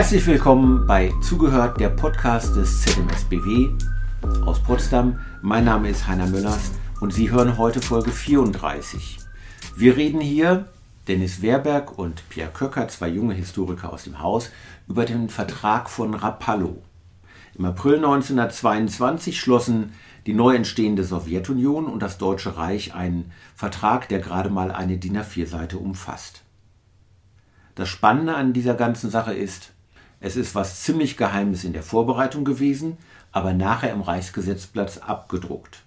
Herzlich willkommen bei Zugehört, der Podcast des ZMSBW aus Potsdam. Mein Name ist Heiner Müllers und Sie hören heute Folge 34. Wir reden hier, Dennis Wehrberg und Pierre Köcker, zwei junge Historiker aus dem Haus, über den Vertrag von Rapallo. Im April 1922 schlossen die neu entstehende Sowjetunion und das Deutsche Reich einen Vertrag, der gerade mal eine DIN A4-Seite umfasst. Das Spannende an dieser ganzen Sache ist, es ist was ziemlich Geheimes in der Vorbereitung gewesen, aber nachher im Reichsgesetzblatt abgedruckt.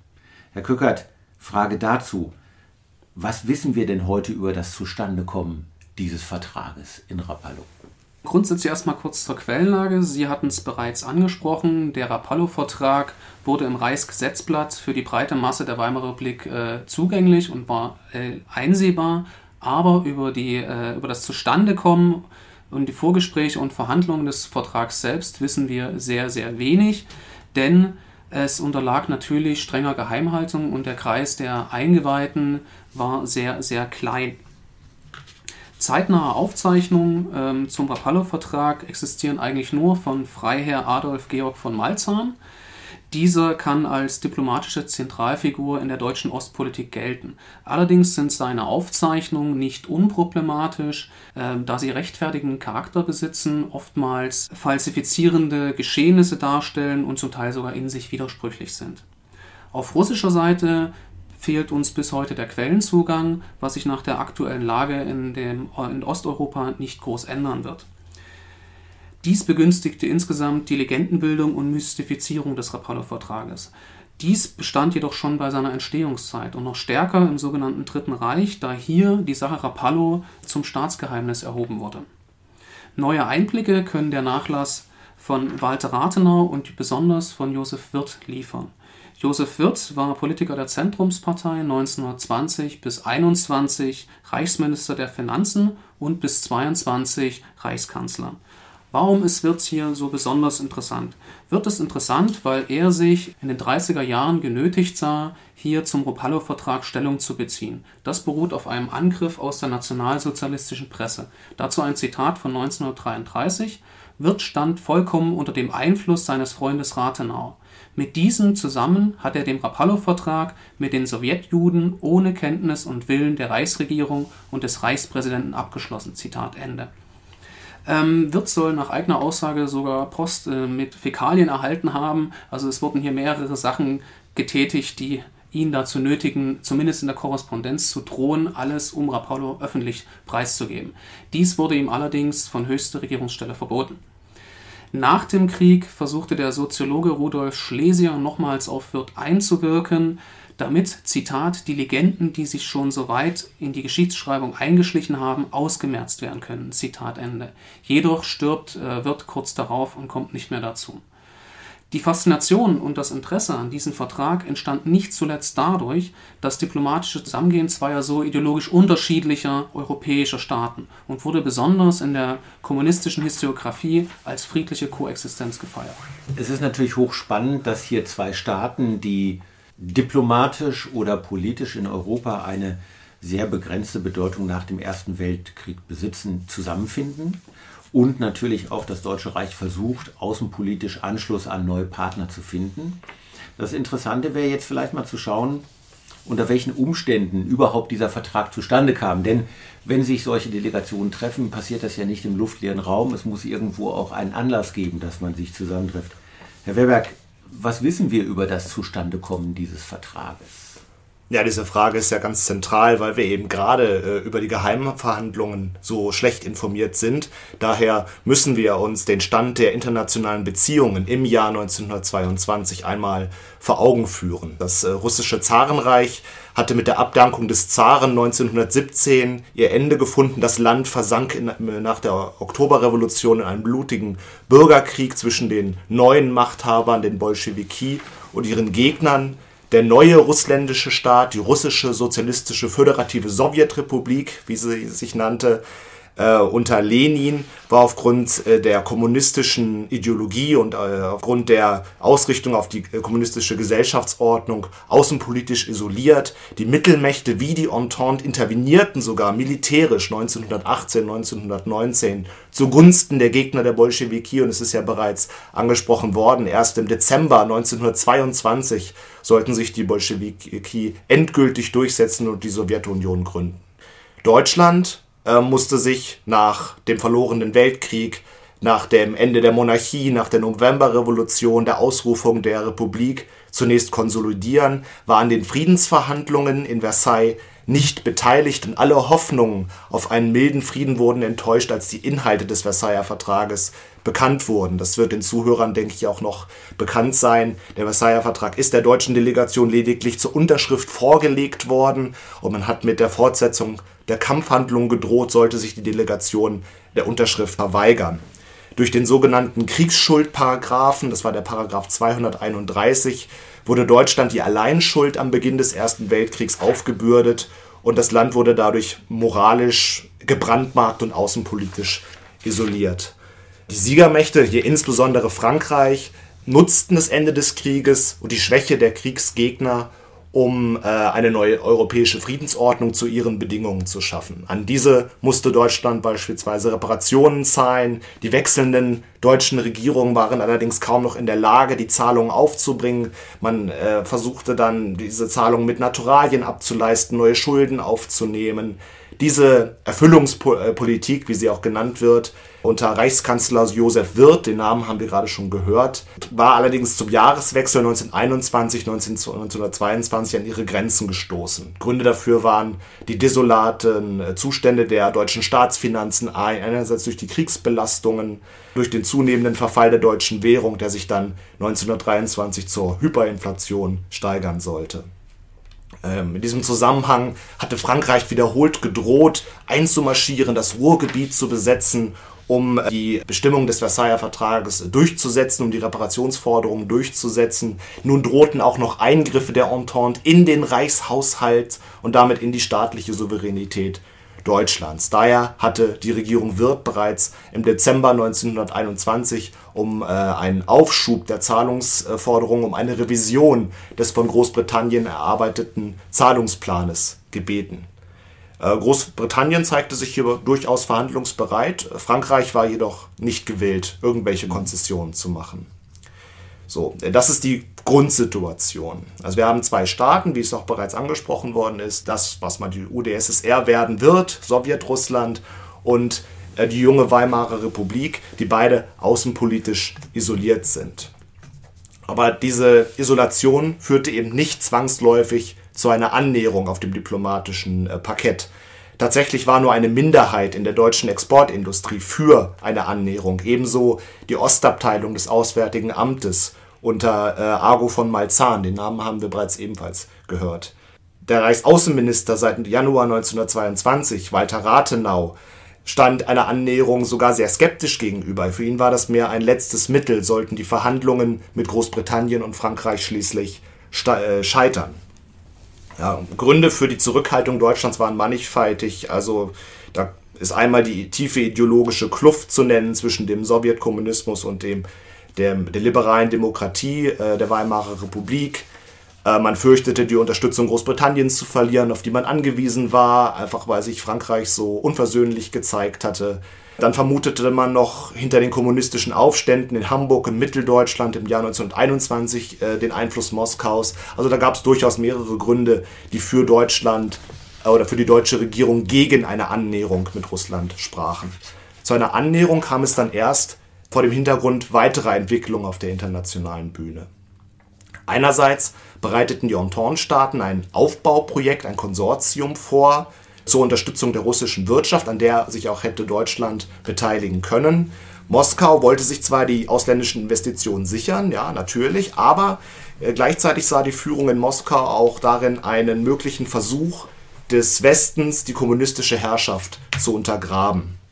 Herr Kückert, Frage dazu. Was wissen wir denn heute über das Zustandekommen dieses Vertrages in Rapallo? Grundsätzlich erstmal kurz zur Quellenlage. Sie hatten es bereits angesprochen. Der Rapallo-Vertrag wurde im Reichsgesetzblatt für die breite Masse der Weimarer Republik äh, zugänglich und war äh, einsehbar. Aber über, die, äh, über das Zustandekommen und die Vorgespräche und Verhandlungen des Vertrags selbst wissen wir sehr, sehr wenig, denn es unterlag natürlich strenger Geheimhaltung und der Kreis der Eingeweihten war sehr, sehr klein. Zeitnahe Aufzeichnungen ähm, zum Rapallo-Vertrag existieren eigentlich nur von Freiherr Adolf Georg von Malzahn. Dieser kann als diplomatische Zentralfigur in der deutschen Ostpolitik gelten. Allerdings sind seine Aufzeichnungen nicht unproblematisch, äh, da sie rechtfertigen Charakter besitzen, oftmals falsifizierende Geschehnisse darstellen und zum Teil sogar in sich widersprüchlich sind. Auf russischer Seite fehlt uns bis heute der Quellenzugang, was sich nach der aktuellen Lage in, dem, in Osteuropa nicht groß ändern wird. Dies begünstigte insgesamt die Legendenbildung und Mystifizierung des Rapallo-Vertrages. Dies bestand jedoch schon bei seiner Entstehungszeit und noch stärker im sogenannten Dritten Reich, da hier die Sache Rapallo zum Staatsgeheimnis erhoben wurde. Neue Einblicke können der Nachlass von Walter Rathenau und besonders von Josef Wirth liefern. Josef Wirth war Politiker der Zentrumspartei 1920 bis 21, Reichsminister der Finanzen und bis 22 Reichskanzler. Warum ist Wirth hier so besonders interessant? Wirth ist interessant, weil er sich in den 30er Jahren genötigt sah, hier zum Rapallo-Vertrag Stellung zu beziehen. Das beruht auf einem Angriff aus der nationalsozialistischen Presse. Dazu ein Zitat von 1933. Wirth stand vollkommen unter dem Einfluss seines Freundes Rathenau. Mit diesem zusammen hat er den Rapallo-Vertrag mit den Sowjetjuden ohne Kenntnis und Willen der Reichsregierung und des Reichspräsidenten abgeschlossen. Zitat Ende. Ähm, Wirth soll nach eigener Aussage sogar Post äh, mit Fäkalien erhalten haben. Also es wurden hier mehrere Sachen getätigt, die ihn dazu nötigen, zumindest in der Korrespondenz zu drohen, alles um Rapallo öffentlich preiszugeben. Dies wurde ihm allerdings von höchster Regierungsstelle verboten. Nach dem Krieg versuchte der Soziologe Rudolf Schlesier nochmals auf Wirth einzuwirken damit, Zitat, die Legenden, die sich schon so weit in die Geschichtsschreibung eingeschlichen haben, ausgemerzt werden können. Zitat Ende. Jedoch stirbt äh, Wirth kurz darauf und kommt nicht mehr dazu. Die Faszination und das Interesse an diesem Vertrag entstand nicht zuletzt dadurch, dass diplomatische Zusammengehen zweier so ideologisch unterschiedlicher europäischer Staaten und wurde besonders in der kommunistischen Historiografie als friedliche Koexistenz gefeiert. Es ist natürlich hochspannend, dass hier zwei Staaten, die diplomatisch oder politisch in Europa eine sehr begrenzte Bedeutung nach dem Ersten Weltkrieg besitzen, zusammenfinden. Und natürlich auch das Deutsche Reich versucht, außenpolitisch Anschluss an neue Partner zu finden. Das Interessante wäre jetzt vielleicht mal zu schauen, unter welchen Umständen überhaupt dieser Vertrag zustande kam. Denn wenn sich solche Delegationen treffen, passiert das ja nicht im luftleeren Raum. Es muss irgendwo auch einen Anlass geben, dass man sich zusammentrifft. Herr Weberg, was wissen wir über das Zustandekommen dieses Vertrages? Ja, diese Frage ist ja ganz zentral, weil wir eben gerade äh, über die Geheimverhandlungen so schlecht informiert sind. Daher müssen wir uns den Stand der internationalen Beziehungen im Jahr 1922 einmal vor Augen führen. Das äh, russische Zarenreich hatte mit der Abdankung des Zaren 1917 ihr Ende gefunden. Das Land versank in, nach der Oktoberrevolution in einen blutigen Bürgerkrieg zwischen den neuen Machthabern, den Bolschewiki, und ihren Gegnern. Der neue russländische Staat, die russische sozialistische föderative Sowjetrepublik, wie sie sich nannte, äh, unter Lenin war aufgrund äh, der kommunistischen Ideologie und äh, aufgrund der Ausrichtung auf die äh, kommunistische Gesellschaftsordnung außenpolitisch isoliert. Die Mittelmächte wie die Entente intervenierten sogar militärisch 1918, 1919 zugunsten der Gegner der Bolschewiki und es ist ja bereits angesprochen worden, erst im Dezember 1922 sollten sich die Bolschewiki endgültig durchsetzen und die Sowjetunion gründen. Deutschland äh, musste sich nach dem verlorenen Weltkrieg, nach dem Ende der Monarchie, nach der Novemberrevolution, der Ausrufung der Republik zunächst konsolidieren, war an den Friedensverhandlungen in Versailles nicht beteiligt und alle Hoffnungen auf einen milden Frieden wurden enttäuscht, als die Inhalte des Versailler Vertrages bekannt wurden. Das wird den Zuhörern, denke ich, auch noch bekannt sein. Der Versailler Vertrag ist der deutschen Delegation lediglich zur Unterschrift vorgelegt worden und man hat mit der Fortsetzung der Kampfhandlungen gedroht, sollte sich die Delegation der Unterschrift verweigern. Durch den sogenannten Kriegsschuldparagraphen, das war der Paragraph 231, wurde Deutschland die Alleinschuld am Beginn des Ersten Weltkriegs aufgebürdet und das Land wurde dadurch moralisch gebrandmarkt und außenpolitisch isoliert. Die Siegermächte, hier insbesondere Frankreich, nutzten das Ende des Krieges und die Schwäche der Kriegsgegner, um äh, eine neue europäische Friedensordnung zu ihren Bedingungen zu schaffen. An diese musste Deutschland beispielsweise Reparationen zahlen. Die wechselnden deutschen Regierungen waren allerdings kaum noch in der Lage, die Zahlungen aufzubringen. Man äh, versuchte dann, diese Zahlungen mit Naturalien abzuleisten, neue Schulden aufzunehmen. Diese Erfüllungspolitik, wie sie auch genannt wird, unter Reichskanzler Josef Wirth, den Namen haben wir gerade schon gehört, war allerdings zum Jahreswechsel 1921, 1922 an ihre Grenzen gestoßen. Gründe dafür waren die desolaten äh, Zustände der deutschen Staatsfinanzen, einerseits durch die Kriegsbelastungen, durch den zunehmenden Verfall der deutschen Währung, der sich dann 1923 zur Hyperinflation steigern sollte. Ähm, in diesem Zusammenhang hatte Frankreich wiederholt gedroht, einzumarschieren, das Ruhrgebiet zu besetzen um die Bestimmungen des Versailler Vertrages durchzusetzen, um die Reparationsforderungen durchzusetzen. Nun drohten auch noch Eingriffe der Entente in den Reichshaushalt und damit in die staatliche Souveränität Deutschlands. Daher hatte die Regierung Wirth bereits im Dezember 1921 um äh, einen Aufschub der Zahlungsforderungen, um eine Revision des von Großbritannien erarbeiteten Zahlungsplanes gebeten. Äh, Großbritannien zeigte sich hier durchaus verhandlungsbereit. Frankreich war jedoch nicht gewillt, irgendwelche Konzessionen zu machen. So, das ist die Grundsituation. Also wir haben zwei Staaten, wie es auch bereits angesprochen worden ist, das, was mal die UdSSR werden wird, Sowjetrussland und äh, die junge Weimarer Republik, die beide außenpolitisch isoliert sind. Aber diese Isolation führte eben nicht zwangsläufig zu einer Annäherung auf dem diplomatischen äh, Parkett. Tatsächlich war nur eine Minderheit in der deutschen Exportindustrie für eine Annäherung. Ebenso die Ostabteilung des Auswärtigen Amtes unter äh, Argo von Malzahn, den Namen haben wir bereits ebenfalls gehört. Der Reichsaußenminister seit Januar 1922, Walter Rathenau, stand einer Annäherung sogar sehr skeptisch gegenüber. Für ihn war das mehr ein letztes Mittel, sollten die Verhandlungen mit Großbritannien und Frankreich schließlich äh, scheitern. Ja, Gründe für die Zurückhaltung Deutschlands waren mannigfaltig. Also da ist einmal die tiefe ideologische Kluft zu nennen zwischen dem Sowjetkommunismus und dem, der, der liberalen Demokratie äh, der Weimarer Republik. Äh, man fürchtete, die Unterstützung Großbritanniens zu verlieren, auf die man angewiesen war, einfach weil sich Frankreich so unversöhnlich gezeigt hatte. Dann vermutete man noch hinter den kommunistischen Aufständen in Hamburg und Mitteldeutschland im Jahr 1921 äh, den Einfluss Moskaus. Also da gab es durchaus mehrere Gründe, die für Deutschland äh, oder für die deutsche Regierung gegen eine Annäherung mit Russland sprachen. Zu einer Annäherung kam es dann erst vor dem Hintergrund weiterer Entwicklungen auf der internationalen Bühne. Einerseits bereiteten die Entente-Staaten ein Aufbauprojekt, ein Konsortium vor, zur Unterstützung der russischen Wirtschaft, an der sich auch hätte Deutschland beteiligen können. Moskau wollte sich zwar die ausländischen Investitionen sichern, ja, natürlich, aber äh, gleichzeitig sah die Führung in Moskau auch darin einen möglichen Versuch des Westens, die kommunistische Herrschaft zu untergraben.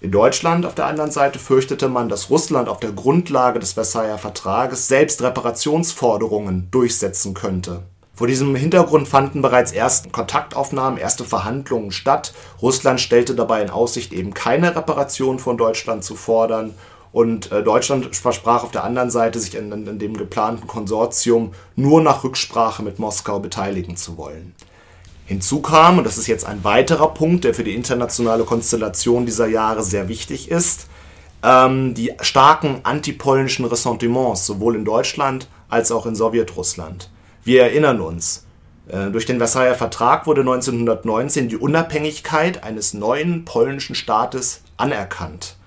In Deutschland auf der anderen Seite fürchtete man, dass Russland auf der Grundlage des Versailler Vertrages selbst Reparationsforderungen durchsetzen könnte Vor diesem Hintergrund fanden bereits erste Kontaktaufnahmen, erste Verhandlungen statt. Russland stellte dabei in Aussicht, eben keine Reparation von Deutschland zu fordern. Und äh, Deutschland versprach auf der anderen Seite, sich an, an dem geplanten Konsortium nur nach Rücksprache mit Moskau beteiligen zu wollen. Hinzu kam, und das ist jetzt ein weiterer Punkt, der für die internationale Konstellation dieser Jahre sehr wichtig ist, ähm, die starken antipolnischen Ressentiments sowohl in Deutschland als auch in Sowjetrussland. Wir erinnern uns, äh, durch den Versailler Vertrag wurde 1919 die Unabhängigkeit eines neuen polnischen Staates anerkannt.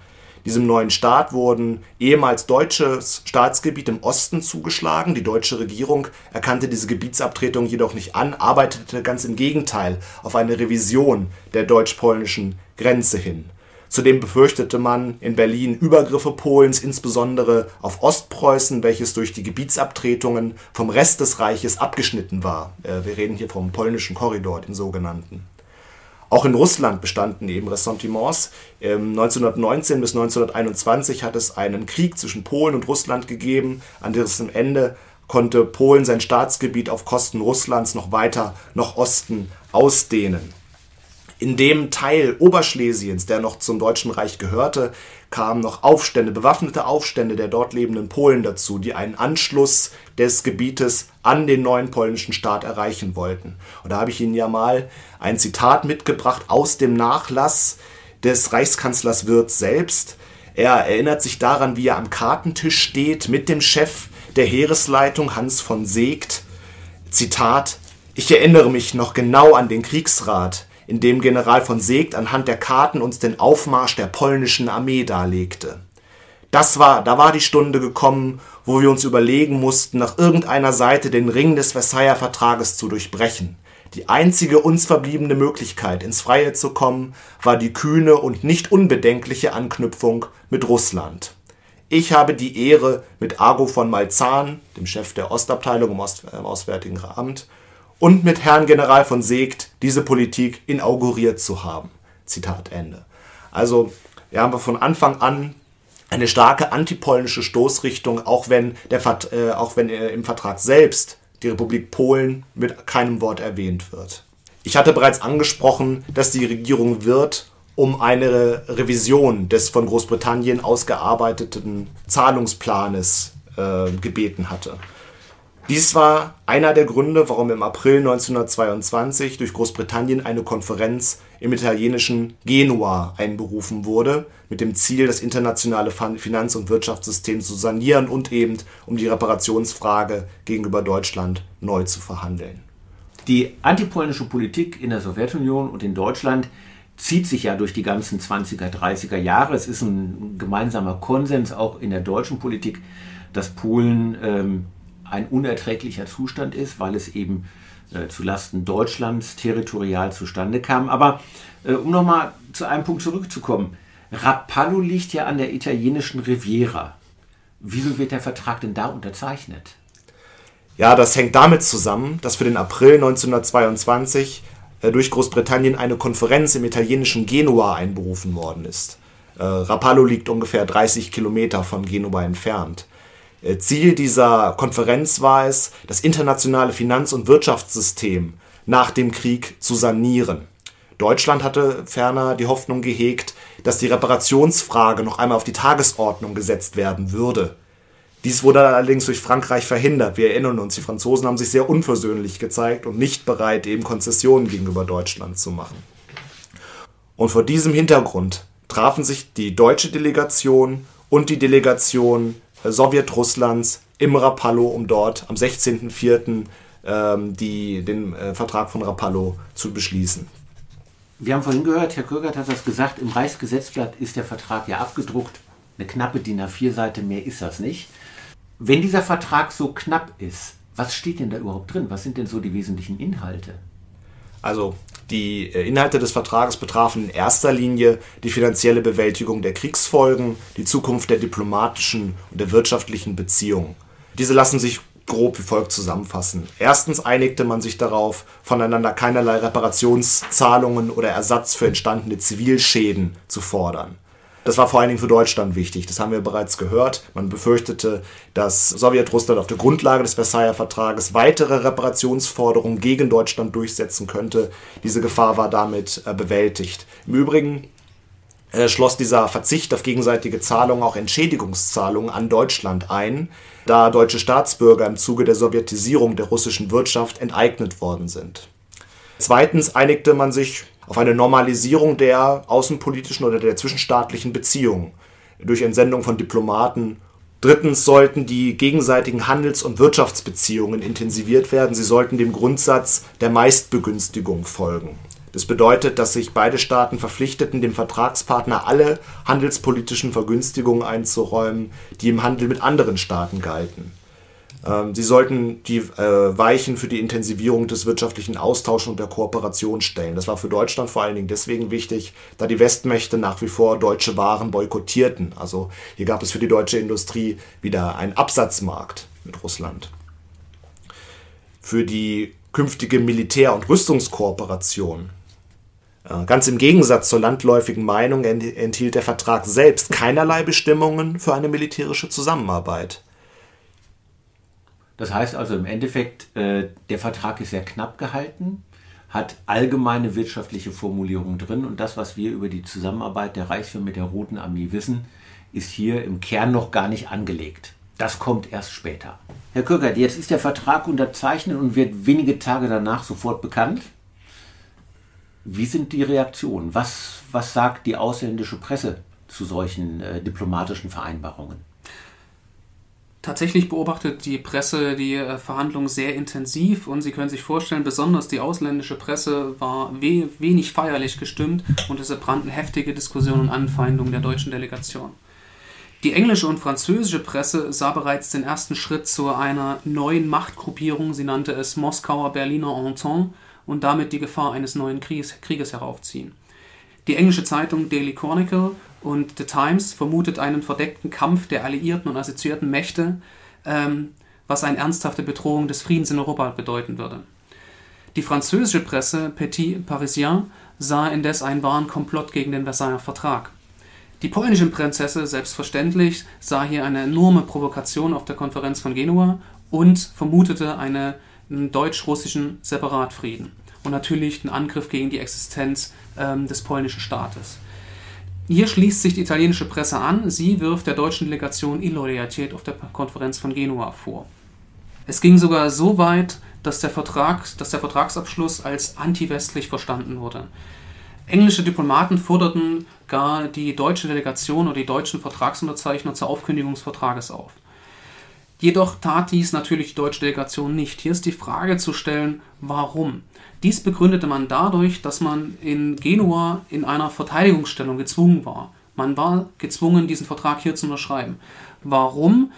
Diesem neuen Staat wurden ehemals deutsches Staatsgebiet im Osten zugeschlagen. Die deutsche Regierung erkannte diese Gebietsabtretung jedoch nicht an, arbeitete ganz im Gegenteil auf eine Revision der deutsch-polnischen Grenze hin. Zudem befürchtete man in Berlin Übergriffe Polens, insbesondere auf Ostpreußen, welches durch die Gebietsabtretungen vom Rest des Reiches abgeschnitten war. Äh, wir reden hier vom polnischen Korridor, den sogenannten. Auch in Russland bestanden eben Ressentiments. 1919 bis 1921 hat es einen Krieg zwischen Polen und Russland gegeben, an dessen Ende konnte Polen sein Staatsgebiet auf Kosten Russlands noch weiter nach Osten ausdehnen. In dem Teil Oberschlesiens, der noch zum Deutschen Reich gehörte, kamen noch Aufstände, bewaffnete Aufstände der dort lebenden Polen dazu, die einen Anschluss des Gebietes an den neuen polnischen Staat erreichen wollten. Und da habe ich Ihnen ja mal ein Zitat mitgebracht aus dem Nachlass des Reichskanzlers Wirth selbst. Er erinnert sich daran, wie er am Kartentisch steht mit dem Chef der Heeresleitung Hans von Seegt. Zitat Ich erinnere mich noch genau an den Kriegsrat, in dem General von Seeckt anhand der Karten uns den Aufmarsch der polnischen Armee darlegte. Das war, da war die Stunde gekommen, wo wir uns überlegen mussten, nach irgendeiner Seite den Ring des Versailler Vertrages zu durchbrechen. Die einzige uns verbliebene Möglichkeit, ins Freie zu kommen, war die kühne und nicht unbedenkliche Anknüpfung mit Russland. Ich habe die Ehre, mit Argo von Malzahn, dem Chef der Ostabteilung im, Ost, im Auswärtigen Amt, und mit Herrn General von Seegt diese Politik inauguriert zu haben. Zitat Ende. Also ja, haben wir von Anfang an eine starke antipolnische Stoßrichtung, auch wenn, der, äh, auch wenn äh, im Vertrag selbst die Republik Polen mit keinem Wort erwähnt wird. Ich hatte bereits angesprochen, dass die Regierung Wirth um eine Revision des von Großbritannien ausgearbeiteten Zahlungsplanes äh, gebeten hatte. Dies war einer der Gründe, warum im April 1922 durch Großbritannien eine Konferenz im italienischen Genua einberufen wurde, mit dem Ziel, das internationale Finanz- und Wirtschaftssystem zu sanieren und eben um die Reparationsfrage gegenüber Deutschland neu zu verhandeln. Die antipolnische Politik in der Sowjetunion und in Deutschland zieht sich ja durch die ganzen 20er, 30er Jahre. Es ist ein gemeinsamer Konsens auch in der deutschen Politik, dass Polen ähm, ein unerträglicher Zustand ist, weil es eben äh, zulasten Deutschlands territorial zustande kam. Aber äh, um nochmal zu einem Punkt zurückzukommen, Rapallo liegt ja an der italienischen Riviera. Wieso wird der Vertrag denn da unterzeichnet? Ja, das hängt damit zusammen, dass für den April 1922 äh, durch Großbritannien eine Konferenz im italienischen Genua einberufen worden ist. Äh, Rapallo liegt ungefähr 30 Kilometer von Genua entfernt. Äh, Ziel dieser Konferenz war es, das internationale Finanz- und Wirtschaftssystem nach dem Krieg zu sanieren. Deutschland hatte ferner die Hoffnung gehegt, dass die Reparationsfrage noch einmal auf die Tagesordnung gesetzt werden würde. Dies wurde allerdings durch Frankreich verhindert. Wir erinnern uns, die Franzosen haben sich sehr unversöhnlich gezeigt und nicht bereit, eben Konzessionen gegenüber Deutschland zu machen. Und vor diesem Hintergrund trafen sich die deutsche Delegation und die Delegation Sowjetrusslands im Rapallo, um dort am 16.04. Ähm, die, den äh, Vertrag von Rapallo zu beschließen. Wir haben vorhin gehört, Herr Kögert hat das gesagt, im Reichsgesetzblatt ist der Vertrag ja abgedruckt. Eine knappe DIN A4-Seite, mehr ist das nicht. Wenn dieser Vertrag so knapp ist, was steht denn da überhaupt drin? Was sind denn so die wesentlichen Inhalte? Also die äh, Inhalte des Vertrages betrafen in erster Linie die finanzielle Bewältigung der Kriegsfolgen, die Zukunft der diplomatischen und der wirtschaftlichen Beziehungen. Diese lassen sich grob wie folgt zusammenfassen. Erstens einigte man sich darauf, voneinander keinerlei Reparationszahlungen oder Ersatz für entstandene Zivilschäden zu fordern. Das war vor allen Dingen für Deutschland wichtig. Das haben wir bereits gehört. Man befürchtete, dass Sowjetrussland auf der Grundlage des Versailler Vertrages weitere Reparationsforderungen gegen Deutschland durchsetzen könnte. Diese Gefahr war damit äh, bewältigt. Im Übrigen äh, schloss dieser Verzicht auf gegenseitige Zahlungen auch Entschädigungszahlungen an Deutschland ein, da deutsche Staatsbürger im Zuge der Sowjetisierung der russischen Wirtschaft enteignet worden sind. Zweitens einigte man sich auf eine Normalisierung der außenpolitischen oder der zwischenstaatlichen Beziehungen durch Entsendung von Diplomaten. Drittens sollten die gegenseitigen Handels- und Wirtschaftsbeziehungen intensiviert werden. Sie sollten dem Grundsatz der Meistbegünstigung folgen. Das bedeutet, dass sich beide Staaten verpflichteten, dem Vertragspartner alle handelspolitischen Vergünstigungen einzuräumen, die im Handel mit anderen Staaten galten. Ähm, sie sollten die äh, Weichen für die Intensivierung des wirtschaftlichen Austauschs und der Kooperation stellen. Das war für Deutschland vor allen Dingen deswegen wichtig, da die Westmächte nach wie vor deutsche Waren boykottierten. Also hier gab es für die deutsche Industrie wieder einen Absatzmarkt mit Russland. Für die künftige Militär- und Rüstungskooperation äh, Ganz im Gegensatz zur landläufigen Meinung enthielt der Vertrag selbst keinerlei Bestimmungen für eine militärische Zusammenarbeit. Das heißt also im Endeffekt, äh, der Vertrag ist sehr knapp gehalten, hat allgemeine wirtschaftliche Formulierungen drin und das, was wir über die Zusammenarbeit der Reichswehr mit der Roten Armee wissen, ist hier im Kern noch gar nicht angelegt. Das kommt erst später. Herr Kürkert, jetzt ist der Vertrag unterzeichnet und wird wenige Tage danach sofort bekannt. Wie sind die Reaktionen? Was, was sagt die ausländische Presse zu solchen äh, diplomatischen Vereinbarungen? Tatsächlich beobachtet die Presse die äh, Verhandlungen sehr intensiv und Sie können sich vorstellen, besonders die ausländische Presse war we wenig feierlich gestimmt und es brannten heftige Diskussionen und Anfeindungen der deutschen Delegation. Die englische und französische Presse sah bereits den ersten Schritt zu einer neuen Machtgruppierung, sie nannte es Moskauer Berliner Entente und damit die Gefahr eines neuen Krieges, Krieges heraufziehen. Die englische Zeitung Daily Chronicle und The Times vermutet einen verdeckten Kampf der alliierten und assoziierten Mächte, ähm, was eine ernsthafte Bedrohung des Friedens in Europa bedeuten würde. Die französische Presse Petit Parisien sah indes einen wahren Komplott gegen den Versailler Vertrag. Die polnische Prinzesse, selbstverständlich, sah hier eine enorme Provokation auf der Konferenz von Genua und vermutete eine, einen deutsch-russischen Separatfrieden und natürlich den Angriff gegen die Existenz ähm, des polnischen Staates. Hier schließt sich die italienische Presse an. Sie wirft der deutschen Delegation Illoyalität auf der Konferenz von Genua vor. Es ging sogar so weit, dass der, Vertrag, dass der Vertragsabschluss als antiwestlich verstanden wurde. Englische Diplomaten forderten gar die deutsche Delegation oder die deutschen Vertragsunterzeichner zur Aufkündigung des Vertrages auf. Jedoch tat dies natürlich die deutsche Delegation nicht. Hier ist die Frage zu stellen, warum? Dies begründete man dadurch, dass man in Genua in einer Verteidigungsstellung gezwungen war. Man war gezwungen, diesen Vertrag hier zu unterschreiben. Warum?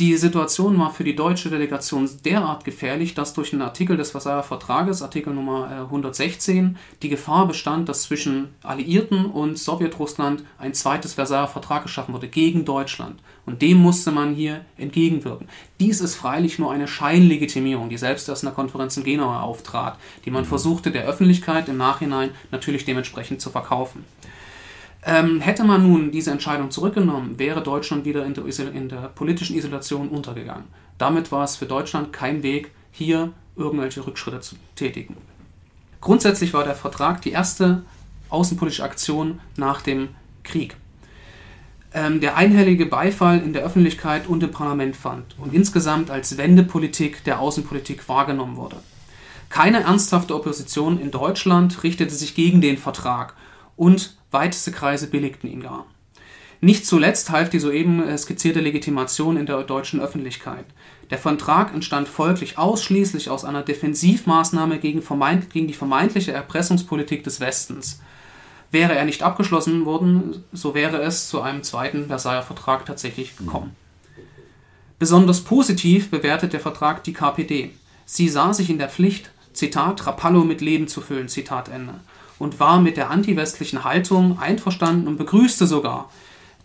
Die Situation war für die deutsche Delegation derart gefährlich, dass durch einen Artikel des Versailler Vertrages, Artikel Nummer 116, äh, die Gefahr bestand, dass zwischen Alliierten und Sowjetrussland ein zweites Versailler Vertrag geschaffen wurde gegen Deutschland. Und dem musste man hier entgegenwirken. Dies ist freilich nur eine Scheinlegitimierung, die selbst erst in der Konferenz in Genua auftrat, die man versuchte der Öffentlichkeit im Nachhinein natürlich dementsprechend zu verkaufen. Ähm, hätte man nun diese Entscheidung zurückgenommen, wäre Deutschland wieder in der, in der, politischen Isolation untergegangen. Damit war es für Deutschland kein Weg, hier irgendwelche Rückschritte zu tätigen. Grundsätzlich war der Vertrag die erste außenpolitische Aktion nach dem Krieg, ähm, der einhellige Beifall in der Öffentlichkeit und im Parlament fand und insgesamt als Wendepolitik der Außenpolitik wahrgenommen wurde. Keine ernsthafte Opposition in Deutschland richtete sich gegen den Vertrag und Weiteste Kreise billigten ihn gar. Nicht zuletzt half die soeben äh, skizzierte Legitimation in der deutschen Öffentlichkeit. Der Vertrag entstand folglich ausschließlich aus einer Defensivmaßnahme gegen, gegen, die vermeintliche Erpressungspolitik des Westens. Wäre er nicht abgeschlossen worden, so wäre es zu einem zweiten Versailler Vertrag tatsächlich gekommen. Besonders positiv bewertet der Vertrag die KPD. Sie sah sich in der Pflicht, Zitat, Rapallo mit Leben zu füllen, Zitat Ende und war mit der antiwestlichen Haltung einverstanden und begrüßte sogar,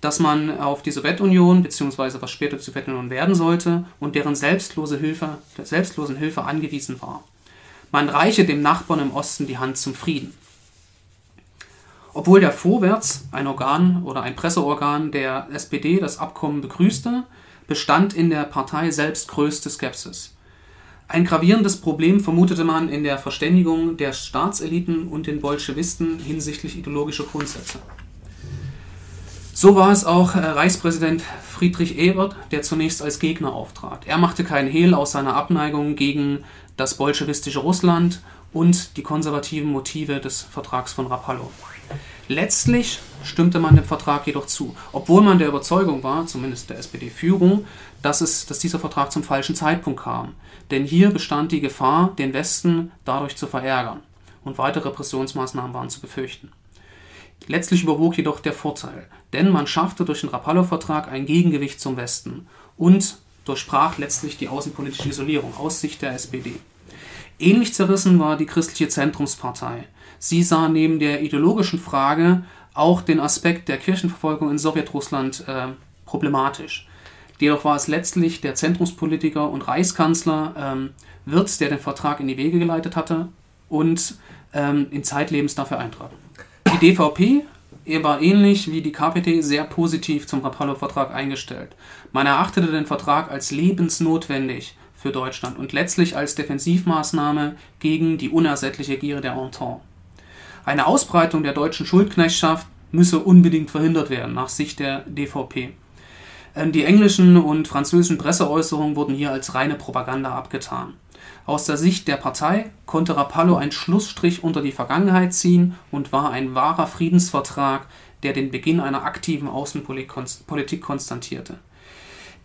dass man auf die Sowjetunion bzw. was später die Sowjetunion werden sollte und deren selbstlose Hilfe, selbstlosen Hilfe angewiesen war. Man reiche dem Nachbarn im Osten die Hand zum Frieden. Obwohl der Vorwärts, ein Organ oder ein Presseorgan der SPD, das Abkommen begrüßte, bestand in der Partei selbst größte Skepsis. Ein gravierendes Problem vermutete man in der Verständigung der Staatseliten und den Bolschewisten hinsichtlich ideologischer Grundsätze. So war es auch äh, Reichspräsident Friedrich Ebert, der zunächst als Gegner auftrat. Er machte keinen Hehl aus seiner Abneigung gegen das bolschewistische Russland und die konservativen Motive des Vertrags von Rapallo. Letztlich stimmte man dem Vertrag jedoch zu, obwohl man der Überzeugung war, zumindest der SPD-Führung, dass, dass dieser Vertrag zum falschen Zeitpunkt kam. Denn hier bestand die Gefahr, den Westen dadurch zu verärgern. Und weitere Repressionsmaßnahmen waren zu befürchten. Letztlich überwog jedoch der Vorteil, denn man schaffte durch den Rapallo-Vertrag ein Gegengewicht zum Westen und durchbrach letztlich die außenpolitische Isolierung aus Sicht der SPD. Ähnlich zerrissen war die christliche Zentrumspartei. Sie sah neben der ideologischen Frage auch den Aspekt der Kirchenverfolgung in Sowjetrussland äh, problematisch. Jedoch war es letztlich der Zentrumspolitiker und Reichskanzler ähm, Wirz, der den Vertrag in die Wege geleitet hatte und ähm, in Zeitlebens dafür eintrat. Die DVP war ähnlich wie die KPD sehr positiv zum Rapallo-Vertrag eingestellt. Man erachtete den Vertrag als lebensnotwendig für Deutschland und letztlich als Defensivmaßnahme gegen die unersättliche Gier der Entente. Eine Ausbreitung der deutschen Schuldknechtschaft müsse unbedingt verhindert werden, nach Sicht der DVP. Ähm, die englischen und französischen Presseäußerungen wurden hier als reine Propaganda abgetan. Aus der Sicht der Partei konnte Rapallo einen Schlussstrich unter die Vergangenheit ziehen und war ein wahrer Friedensvertrag, der den Beginn einer aktiven Außenpolitik konstatierte.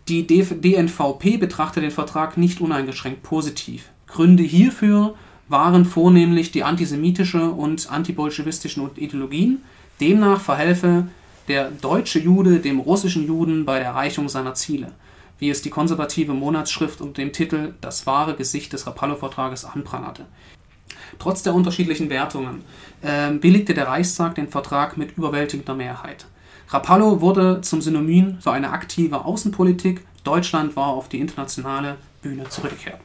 Die DNVP betrachtete den Vertrag nicht uneingeschränkt positiv. Gründe hierfür waren vornehmlich die antisemitische und antibolschewistischen Ideologien. Demnach verhelfe der deutsche Jude dem russischen Juden bei der Erreichung seiner Ziele, wie es die konservative Monatsschrift unter dem Titel Das wahre Gesicht des Rapallo-Vertrages anprangerte. Trotz der unterschiedlichen Wertungen äh, billigte der Reichstag den Vertrag mit überwältigender Mehrheit. Rapallo wurde zum Synonym für eine aktive Außenpolitik. Deutschland war auf die internationale Bühne zurückgekehrt.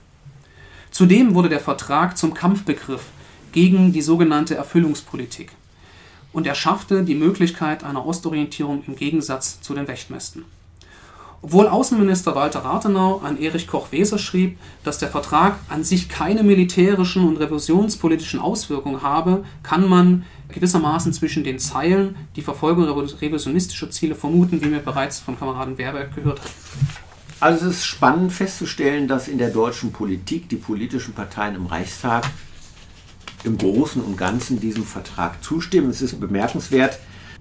Zudem wurde der Vertrag zum Kampfbegriff gegen die sogenannte Erfüllungspolitik und er schaffte die Möglichkeit einer Ostorientierung im Gegensatz zu den Wächtmästen. Obwohl Außenminister Walter Rathenau an Erich Koch-Weser schrieb, dass der Vertrag an sich keine militärischen und revolutionspolitischen Auswirkungen habe, kann man gewissermaßen zwischen den Zeilen die Verfolgung revisionistischer Ziele vermuten, wie wir bereits von Kameraden Werberg gehört haben. Also es ist spannend festzustellen, dass in der deutschen Politik die politischen Parteien im Reichstag im Großen und Ganzen diesem Vertrag zustimmen. Es ist bemerkenswert,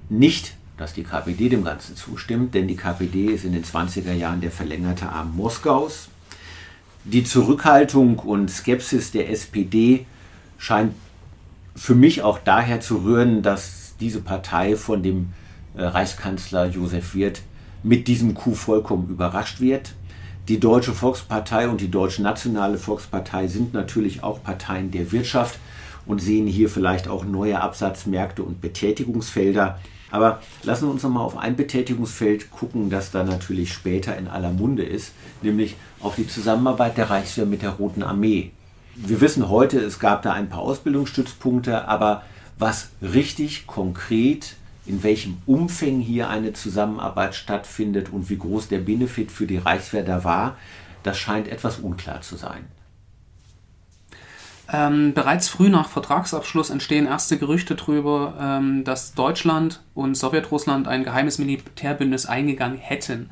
nicht dass die KPD dem Ganzen zustimmt, denn die KPD ist in den 20er Jahren der verlängerte Arm Moskaus. Die Zurückhaltung und Skepsis der SPD scheint für mich auch daher zu rühren, dass diese Partei von dem äh, Reichskanzler Josef Wirth mit diesem Coup vollkommen überrascht wird. Die Deutsche Volkspartei und die Deutsche Nationale Volkspartei sind natürlich auch Parteien der Wirtschaft und sehen hier vielleicht auch neue Absatzmärkte und Betätigungsfelder. Aber lassen wir uns noch mal auf ein Betätigungsfeld gucken, das da natürlich später in aller Munde ist, nämlich auf die Zusammenarbeit der Reichswehr mit der Roten Armee. Wir wissen heute, es gab da ein paar Ausbildungsstützpunkte, aber was richtig konkret, in welchem Umfang hier eine Zusammenarbeit stattfindet und wie groß der Benefit für die Reichswehr da war, das scheint etwas unklar zu sein. Ähm, bereits früh nach Vertragsabschluss entstehen erste Gerüchte darüber, ähm, dass Deutschland und Sowjetrussland ein geheimes Militärbündnis eingegangen hätten.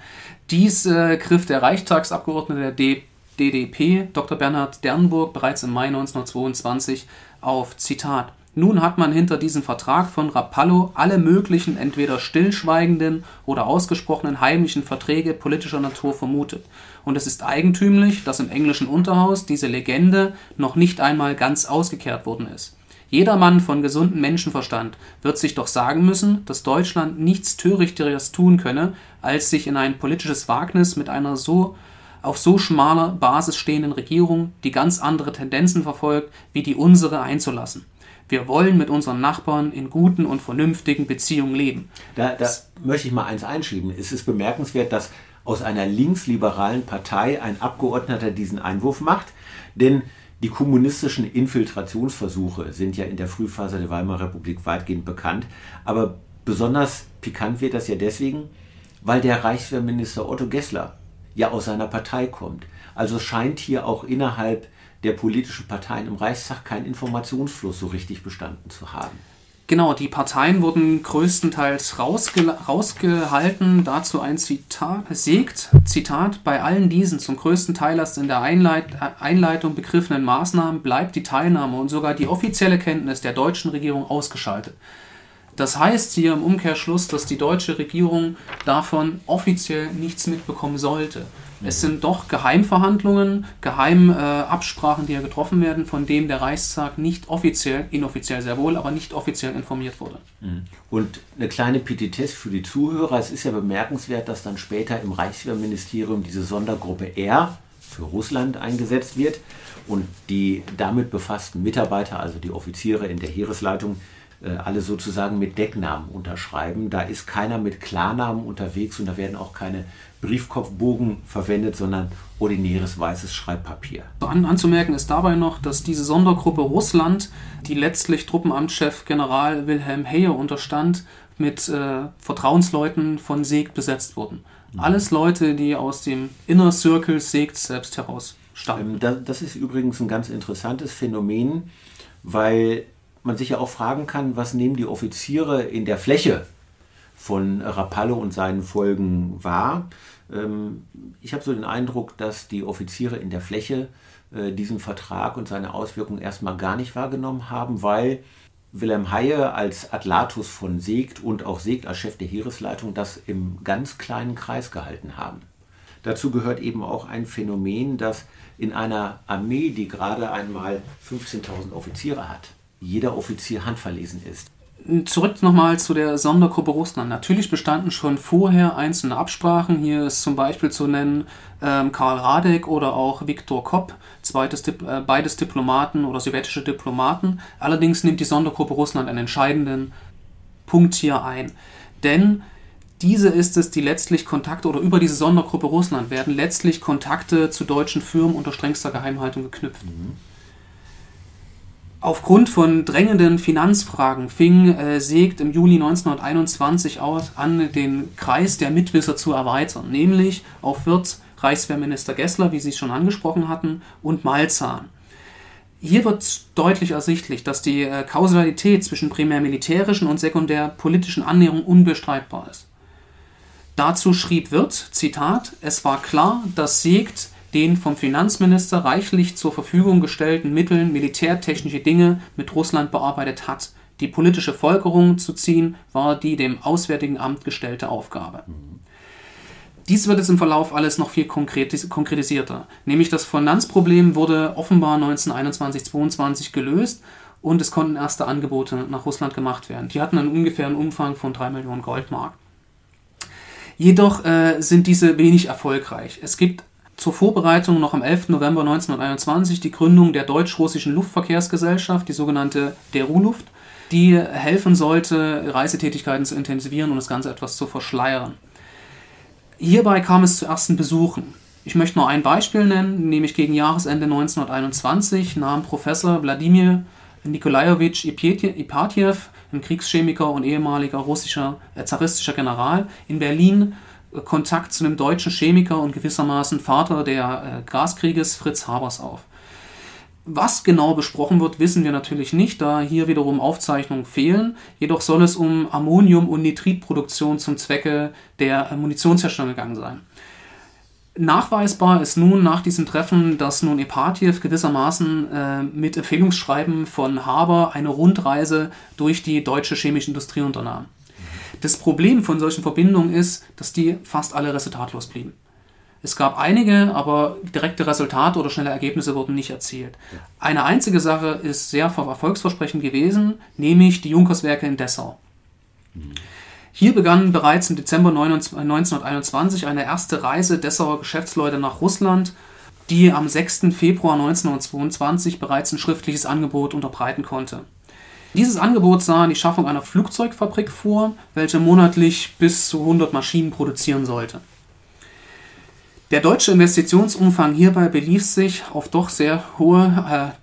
Dies äh, griff der Reichstagsabgeordnete der D DDP, Dr. Bernhard Dernburg, bereits im Mai 1922 auf Zitat. Nun hat man hinter diesem Vertrag von Rapallo alle möglichen entweder stillschweigenden oder ausgesprochenen heimlichen Verträge politischer Natur vermutet. Und es ist eigentümlich, dass im englischen Unterhaus diese Legende noch nicht einmal ganz ausgekehrt worden ist. Jeder Mann von gesundem Menschenverstand wird sich doch sagen müssen, dass Deutschland nichts Törichteres tun könne, als sich in ein politisches Wagnis mit einer so auf so schmaler Basis stehenden Regierung, die ganz andere Tendenzen verfolgt, wie die unsere einzulassen. Wir wollen mit unseren Nachbarn in guten und vernünftigen Beziehungen leben. Da, da möchte ich mal eins einschieben. Es ist bemerkenswert, dass aus einer linksliberalen Partei ein Abgeordneter diesen Einwurf macht, denn Die kommunistischen Infiltrationsversuche sind ja in der Frühphase der Weimarer Republik weitgehend bekannt, aber besonders pikant wird das ja deswegen, weil der Reichswehrminister Otto Gessler ja aus seiner Partei kommt. Also scheint hier auch innerhalb der politischen Parteien im Reichstag kein Informationsfluss so richtig bestanden zu haben. Genau, die Parteien wurden größtenteils rausge rausgehalten. Dazu ein Zitat. Segt, Zitat, bei allen diesen zum größten Teil als in der Einleit Einleitung begriffenen Maßnahmen bleibt die Teilnahme und sogar die offizielle Kenntnis der deutschen Regierung ausgeschaltet. Das heißt hier im Umkehrschluss, dass die deutsche Regierung davon offiziell nichts mitbekommen sollte. Es sind doch Geheimverhandlungen, Geheimabsprachen, äh, die ja getroffen werden, von denen der Reichstag nicht offiziell, inoffiziell sehr wohl, aber nicht offiziell informiert wurde. Mhm. Und eine kleine Petitesse für die Zuhörer. Es ist ja bemerkenswert, dass dann später im Reichswehrministerium diese Sondergruppe R für Russland eingesetzt wird und die damit befassten Mitarbeiter, also die Offiziere in der Heeresleitung, äh, alle sozusagen mit Decknamen unterschreiben. Da ist keiner mit Klarnamen unterwegs und da werden auch keine Briefkopfbogen verwendet, sondern ordinäres weißes Schreibpapier. An, anzumerken ist dabei noch, dass diese Sondergruppe Russland, die letztlich Truppenamtschef General Wilhelm Heyer unterstand, mit äh, Vertrauensleuten von Segt besetzt wurden. Mhm. Alles Leute, die aus dem Inner Circle Segt selbst heraus stammen. Ähm, das ist übrigens ein ganz interessantes Phänomen, weil man sich ja auch fragen kann, was nehmen die Offiziere in der Fläche von Rapallo und seinen Folgen wahr. Ähm, ich habe so den Eindruck, dass die Offiziere in der Fläche äh, diesen Vertrag und seine Auswirkungen erstmal gar nicht wahrgenommen haben, weil Wilhelm Haie als Atlatus von Segt und auch Segt als Chef der Heeresleitung das im ganz kleinen Kreis gehalten haben. Dazu gehört eben auch ein Phänomen, dass in einer Armee, die gerade einmal 15.000 Offiziere hat, jeder Offizier handverlesen ist. Zurück nochmal zu der Sondergruppe Russland. Natürlich bestanden schon vorher einzelne Absprachen. Hier ist zum Beispiel zu nennen ähm, Karl Radek oder auch Viktor Kopp, zweites, äh, beides Diplomaten oder sowjetische Diplomaten. Allerdings nimmt die Sondergruppe Russland einen entscheidenden Punkt hier ein. Denn diese ist es, die letztlich Kontakte oder über diese Sondergruppe Russland werden letztlich Kontakte zu deutschen Firmen unter strengster Geheimhaltung geknüpft. Mhm. Aufgrund von drängenden Finanzfragen fing äh, Segt im Juli 1921 aus, an, den Kreis der Mitwisser zu erweitern, nämlich auf Wirt, Reichswehrminister Gessler, wie Sie es schon angesprochen hatten, und Malzahn. Hier wird deutlich ersichtlich, dass die äh, Kausalität zwischen primär militärischen und sekundär politischen Annäherungen unbestreitbar ist. Dazu schrieb Wirth, Zitat, es war klar, dass Segt den vom Finanzminister reichlich zur Verfügung gestellten Mitteln militärtechnische Dinge mit Russland bearbeitet hat. Die politische Folgerung zu ziehen war die dem Auswärtigen Amt gestellte Aufgabe. Dies wird jetzt im Verlauf alles noch viel konkretis konkretisierter. Nämlich das Finanzproblem wurde offenbar 1921-22 gelöst und es konnten erste Angebote nach Russland gemacht werden. Die hatten einen ungefähren Umfang von 3 Millionen Goldmark. Jedoch äh, sind diese wenig erfolgreich. Es gibt zur Vorbereitung noch am 11. November 1921 die Gründung der Deutsch-Russischen Luftverkehrsgesellschaft, die sogenannte DERU-Luft, die helfen sollte, Reisetätigkeiten zu intensivieren und das Ganze etwas zu verschleiern. Hierbei kam es zu ersten Besuchen. Ich möchte nur ein Beispiel nennen, nämlich gegen Jahresende 1921 nahm Professor Wladimir Nikolajewitsch Ipatjew, ein Kriegschemiker und ehemaliger russischer äh, zaristischer General, in Berlin Kontakt zu einem deutschen Chemiker und gewissermaßen Vater der äh, Gaskrieges Fritz Habers auf. Was genau besprochen wird, wissen wir natürlich nicht, da hier wiederum Aufzeichnungen fehlen. Jedoch soll es um Ammonium- und Nitritproduktion zum Zwecke der äh, Munitionsherstellung gegangen sein. Nachweisbar ist nun nach diesem Treffen, dass nun Epatjew gewissermaßen äh, mit Empfehlungsschreiben von Haber eine Rundreise durch die deutsche chemische Industrie unternahm. Das Problem von solchen Verbindungen ist, dass die fast alle resultatlos blieben. Es gab einige, aber direkte Resultate oder schnelle Ergebnisse wurden nicht erzielt. Eine einzige Sache ist sehr erfolgsversprechend gewesen, nämlich die Junkerswerke in Dessau. Hier begann bereits im Dezember 1921 eine erste Reise Dessauer Geschäftsleute nach Russland, die am 6. Februar 1922 bereits ein schriftliches Angebot unterbreiten konnte. Dieses Angebot sah die Schaffung einer Flugzeugfabrik vor, welche monatlich bis zu 100 Maschinen produzieren sollte. Der deutsche Investitionsumfang hierbei belief sich auf doch sehr hohe äh,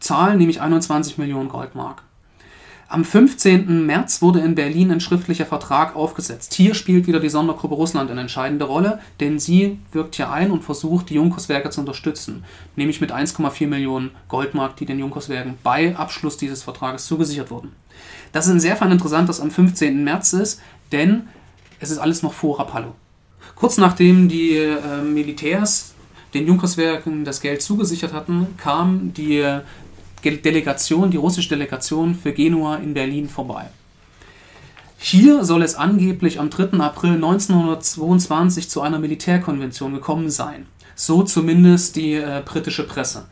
Zahlen, nämlich 21 Millionen Goldmark. Am 15. März wurde in Berlin ein schriftlicher Vertrag aufgesetzt. Hier spielt wieder die Sondergruppe Russland eine entscheidende Rolle, denn sie wirkt hier ein und versucht, die Junkerswerke zu unterstützen, nämlich mit 1,4 Millionen Goldmark, die den Junkerswerken bei Abschluss dieses Vertrages zugesichert wurden. Das ist insofern interessant, dass am 15. März ist, denn es ist alles noch vor Rapallo. Kurz nachdem die äh, Militärs den Junkerswerken das Geld zugesichert hatten, kam die Delegation, die russische Delegation für Genua in Berlin vorbei. Hier soll es angeblich am 3. April 1922 zu einer Militärkonvention gekommen sein. So zumindest die äh, britische Presse.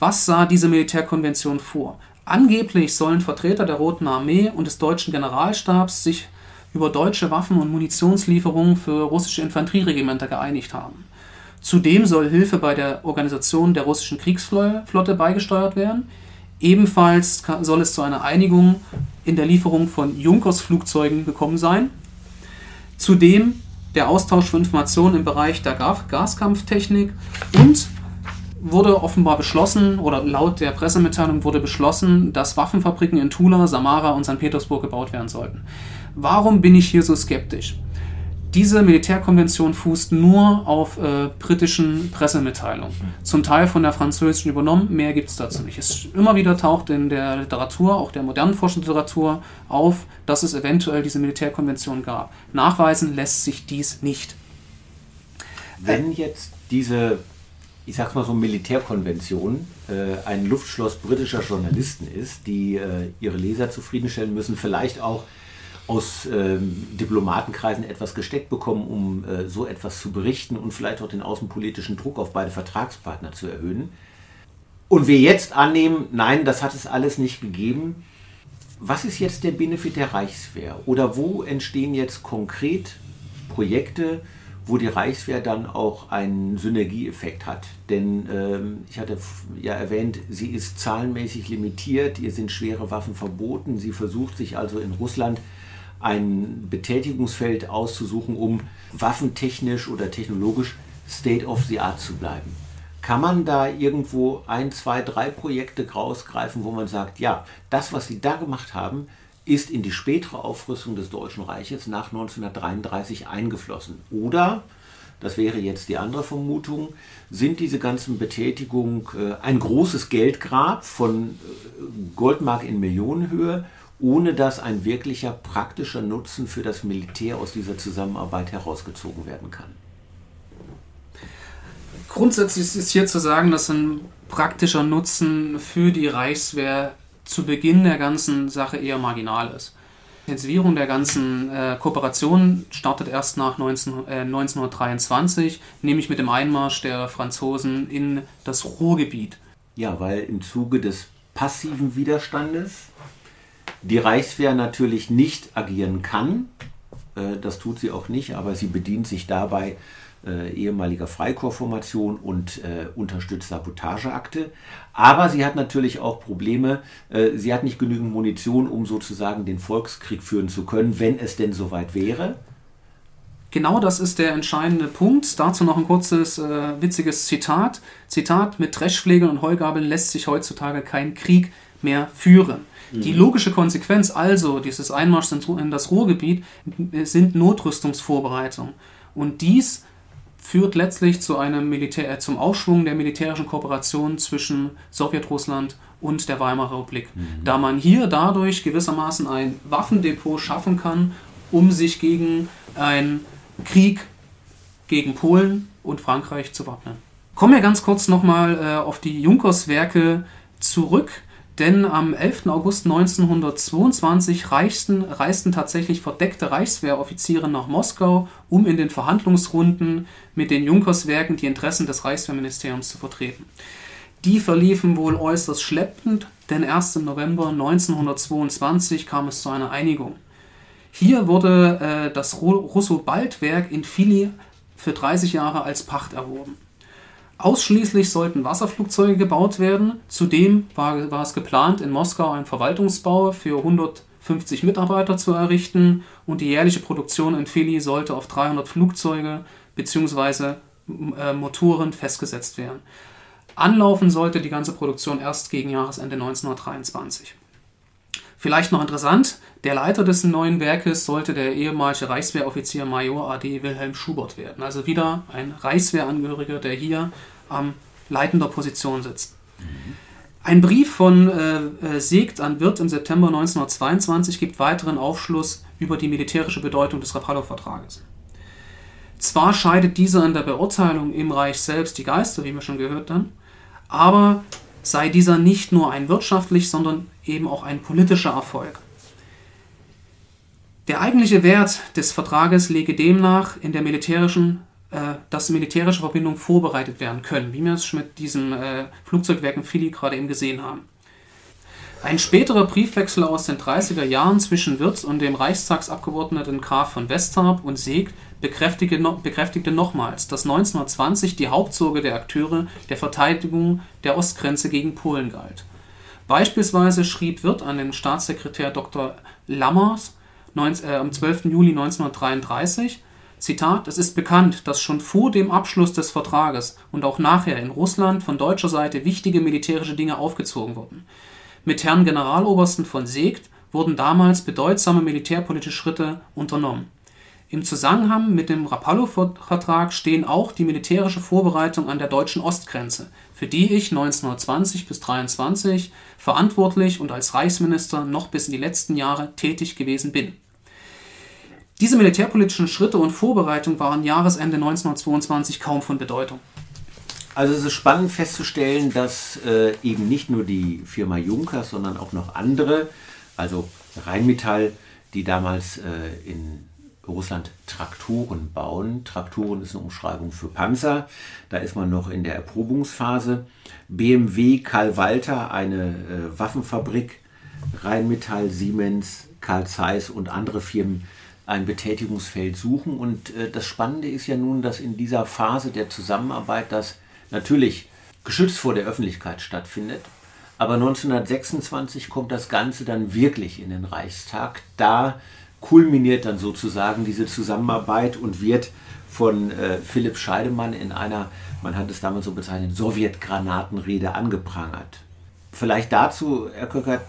Was sah diese Militärkonvention vor? Angeblich sollen Vertreter der Roten Armee und des deutschen Generalstabs sich über deutsche Waffen- und Munitionslieferungen für russische Infanterieregimenter geeinigt haben. Zudem soll Hilfe bei der Organisation der russischen Kriegsflotte beigesteuert werden. Ebenfalls soll es zu einer Einigung in der Lieferung von Junkers-Flugzeugen gekommen sein. Zudem der Austausch von Informationen im Bereich der Gaskampftechnik und wurde offenbar beschlossen, oder laut der Pressemitteilung wurde beschlossen, dass Waffenfabriken in Tula, Samara und St. Petersburg gebaut werden sollten. Warum bin ich hier so skeptisch? Diese Militärkonvention fußt nur auf äh, britischen Pressemitteilungen, zum Teil von der französischen übernommen, mehr gibt es dazu nicht. Es immer wieder taucht in der Literatur, auch der modernen Forschungsliteratur, auf, dass es eventuell diese Militärkonvention gab. Nachweisen lässt sich dies nicht. Wenn jetzt diese, ich sag's mal so, Militärkonvention äh, ein Luftschloss britischer Journalisten ist, die äh, ihre Leser zufriedenstellen müssen, vielleicht auch aus ähm, Diplomatenkreisen etwas gesteckt bekommen, um äh, so etwas zu berichten und vielleicht auch den außenpolitischen Druck auf beide Vertragspartner zu erhöhen. Und wir jetzt annehmen, nein, das hat es alles nicht gegeben. Was ist jetzt der Benefit der Reichswehr? Oder wo entstehen jetzt konkret Projekte, wo die Reichswehr dann auch einen Synergieeffekt hat? Denn ähm, ich hatte ja erwähnt, sie ist zahlenmäßig limitiert, ihr sind schwere Waffen verboten, sie versucht sich also in Russland ein Betätigungsfeld auszusuchen, um waffentechnisch oder technologisch State of the Art zu bleiben. Kann man da irgendwo ein, zwei, drei Projekte rausgreifen, wo man sagt, ja, das, was sie da gemacht haben, ist in die spätere Aufrüstung des Deutschen Reiches nach 1933 eingeflossen? Oder, das wäre jetzt die andere Vermutung, sind diese ganzen Betätigungen äh, ein großes Geldgrab von äh, Goldmark in Millionenhöhe ohne dass ein wirklicher praktischer Nutzen für das Militär aus dieser Zusammenarbeit herausgezogen werden kann. Grundsätzlich ist hier zu sagen, dass ein praktischer Nutzen für die Reichswehr zu Beginn der ganzen Sache eher marginal ist. Die Intensivierung der ganzen äh, Kooperation startet erst nach 19, äh, 1923, nämlich mit dem Einmarsch der Franzosen in das Ruhrgebiet. Ja, weil im Zuge des passiven Widerstandes die Reichswehr natürlich nicht agieren kann. Äh, das tut sie auch nicht, aber sie bedient sich dabei äh, ehemaliger Freikorpsformation und äh, unterstützt Sabotageakte. Aber sie hat natürlich auch Probleme. Sie hat nicht genügend Munition, um sozusagen den Volkskrieg führen zu können, wenn es denn soweit wäre. Genau das ist der entscheidende Punkt. Dazu noch ein kurzes, äh, witziges Zitat. Zitat, mit Dreschflegeln und Heugabeln lässt sich heutzutage kein Krieg mehr führen. Die mhm. logische Konsequenz also dieses Einmarschs in das Ruhrgebiet sind Notrüstungsvorbereitungen. Und dies führt letztlich zu einem Militär, äh, zum Aufschwung der militärischen Kooperation zwischen Sowjetrussland und der Weimarer Republik, mhm. da man hier dadurch gewissermaßen ein Waffendepot schaffen kann, um sich gegen einen Krieg gegen Polen und Frankreich zu wappnen. Kommen wir ganz kurz nochmal äh, auf die Junkerswerke zurück. Denn am 11. August 1922 reisten, reisten tatsächlich verdeckte Reichswehroffiziere nach Moskau, um in den Verhandlungsrunden mit den Junkerswerken die Interessen des Reichswehrministeriums zu vertreten. Die verliefen wohl äußerst schleppend, denn erst im November 1922 kam es zu einer Einigung. Hier wurde äh, das Russo-Bald-Werk in Fili für 30 Jahre als Pacht erworben. Ausschließlich sollten Wasserflugzeuge gebaut werden. Zudem war, war es geplant, in Moskau einen Verwaltungsbau für 150 Mitarbeiter zu errichten und die jährliche Produktion in Philly sollte auf 300 Flugzeuge bzw. äh, Motoren festgesetzt werden. Anlaufen sollte die ganze Produktion erst gegen Jahresende 1923. Vielleicht noch interessant, der Leiter des neuen Werkes sollte der ehemalige Reichswehroffizier Major AD Wilhelm Schubert werden. Also wieder ein Reichswehrangehöriger, der hier am leitender Position sitzt. Ein Brief von äh, äh Segt an Wirth im September 1922 gibt weiteren Aufschluss über die militärische Bedeutung des Rapallo-Vertrages. Zwar scheidet dieser in der Beurteilung im Reich selbst die Geister, wie wir schon gehört haben, aber sei dieser nicht nur ein wirtschaftlich, sondern eben auch ein politischer Erfolg. Der eigentliche Wert des Vertrages lege demnach in der militärischen, äh, dass militärische Verbindungen vorbereitet werden können, wie wir es mit diesem äh, Flugzeugwerken Philly gerade eben gesehen haben. Ein späterer Briefwechsel aus den 30er Jahren zwischen Wirz und dem Reichstagsabgeordneten Graf von Westarp und Seeg bekräftigte, no, bekräftigte nochmals, dass 1920 die Hauptsorge der Akteure der Verteidigung der Ostgrenze gegen Polen galt. Beispielsweise schrieb Wirth an den Staatssekretär Dr. Lammers 19, äh, am 12. Juli 1933, Zitat, es ist bekannt, dass schon vor dem Abschluss des Vertrages und auch nachher in Russland von deutscher Seite wichtige militärische Dinge aufgezogen wurden. Mit Herrn Generalobersten von Seegt wurden damals bedeutsame militärpolitische Schritte unternommen. Im Zusammenhang mit dem Rapallo-Vertrag stehen auch die militärische Vorbereitung an der deutschen Ostgrenze, für die ich 1920 bis 1923 verantwortlich und als Reichsminister noch bis in die letzten Jahre tätig gewesen bin. Diese militärpolitischen Schritte und Vorbereitungen waren Jahresende 1922 kaum von Bedeutung. Also es ist spannend festzustellen, dass äh, eben nicht nur die Firma Junkers, sondern auch noch andere, also Rheinmetall, die damals äh, in Russland Traktoren bauen. Traktoren ist eine Umschreibung für Panzer. Da ist man noch in der Erprobungsphase. BMW, Karl Walter, eine äh, Waffenfabrik. Rheinmetall, Siemens, Karl Zeiss und andere Firmen ein Betätigungsfeld suchen. Und äh, das Spannende ist ja nun, dass in dieser Phase der Zusammenarbeit das natürlich geschützt vor der Öffentlichkeit stattfindet. Aber 1926 kommt das Ganze dann wirklich in den Reichstag. Da kulminiert dann sozusagen diese Zusammenarbeit und wird von äh, Philipp Scheidemann in einer, man hat es damals so bezeichnet, Sowjetgranatenrede angeprangert. Vielleicht dazu, Herr Köckert,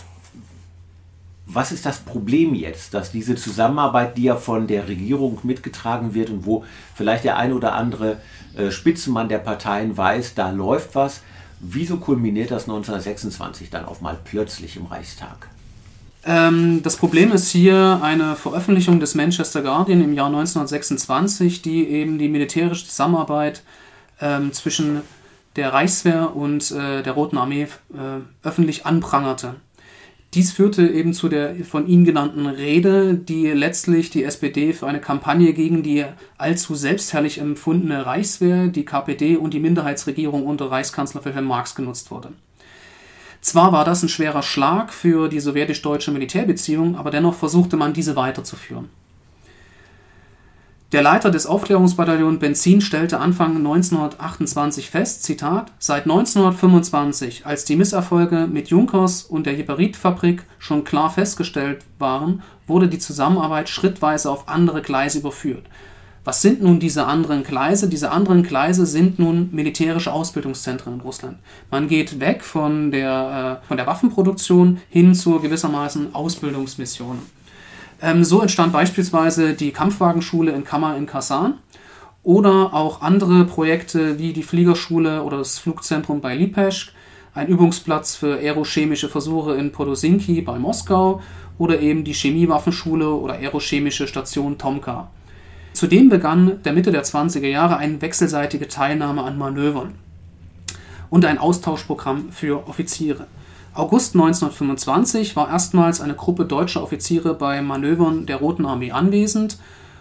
was ist das Problem jetzt, dass diese Zusammenarbeit, die ja von der Regierung mitgetragen wird und wo vielleicht der eine oder andere äh, Spitzenmann der Parteien weiß, da läuft was, wieso kulminiert das 1926 dann auch mal plötzlich im Reichstag? Ähm, das Problem ist hier eine Veröffentlichung des Manchester Guardian im Jahr 1926, die eben die militärische Zusammenarbeit ähm, zwischen der Reichswehr und äh, der Roten Armee äh, öffentlich anprangerte. Dies führte eben zu der von Ihnen genannten Rede, die letztlich die SPD für eine Kampagne gegen die allzu selbstherrlich empfundene Reichswehr, die KPD und die Minderheitsregierung unter Reichskanzler Wilhelm Marx genutzt wurde. Zwar war das ein schwerer Schlag für die sowjetisch-deutsche Militärbeziehung, aber dennoch versuchte man diese weiterzuführen. Der Leiter des Aufklärungsbataillons Benzin stellte Anfang 1928 fest, Zitat, seit 1925, als die Misserfolge mit Junkers und der Heparitfabrik schon klar festgestellt waren, wurde die Zusammenarbeit schrittweise auf andere Gleise überführt. Was sind nun diese anderen Gleise? Diese anderen Gleise sind nun militärische Ausbildungszentren in Russland. Man geht weg von der, äh, von der Waffenproduktion hin zu gewissermaßen Ausbildungsmissionen. Ähm, so entstand beispielsweise die Kampfwagenschule in Kammer in Kasan oder auch andere Projekte wie die Fliegerschule oder das Flugzentrum bei Lipezk, ein Übungsplatz für aerochemische Versuche in Podosinki bei Moskau oder eben die Chemiewaffenschule oder aerochemische Station Tomka. Zudem begann der Mitte der 20er Jahre eine wechselseitige Teilnahme an Manövern und ein Austauschprogramm für Offiziere. August 1925 war erstmals eine Gruppe deutscher Offiziere bei Manövern der Roten Armee anwesend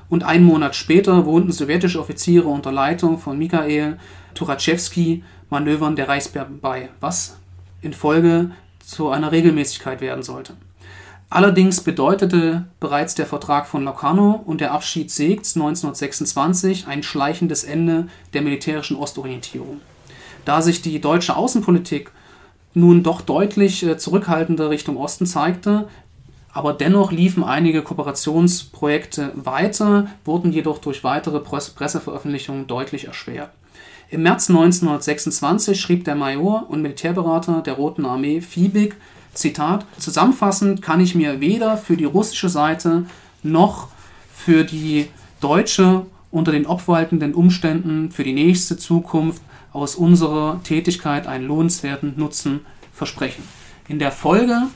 und einen Monat später wohnten sowjetische Offiziere unter Leitung von Mikhail Turatschewski Manövern der Reichswehr bei, was in Folge zu einer Regelmäßigkeit werden sollte. Allerdings bedeutete bereits der Vertrag von Locarno und der Abschied Seegts 1926 ein schleichendes Ende der militärischen Ostorientierung. Da sich die deutsche Außenpolitik nun doch deutlich äh, zurückhaltender Richtung Osten zeigte, aber dennoch liefen einige Kooperationsprojekte weiter, wurden jedoch durch weitere Presseveröffentlichungen deutlich erschwert. Im März 1926 schrieb der Major und Militärberater der Roten Armee Fiebig, Zitat, zusammenfassend kann ich mir weder für die russische Seite noch für die deutsche unter den obwaltenden Umständen für die nächste Zukunft aus unserer Tätigkeit einen lohnenswerten Nutzen versprechen. In der Folge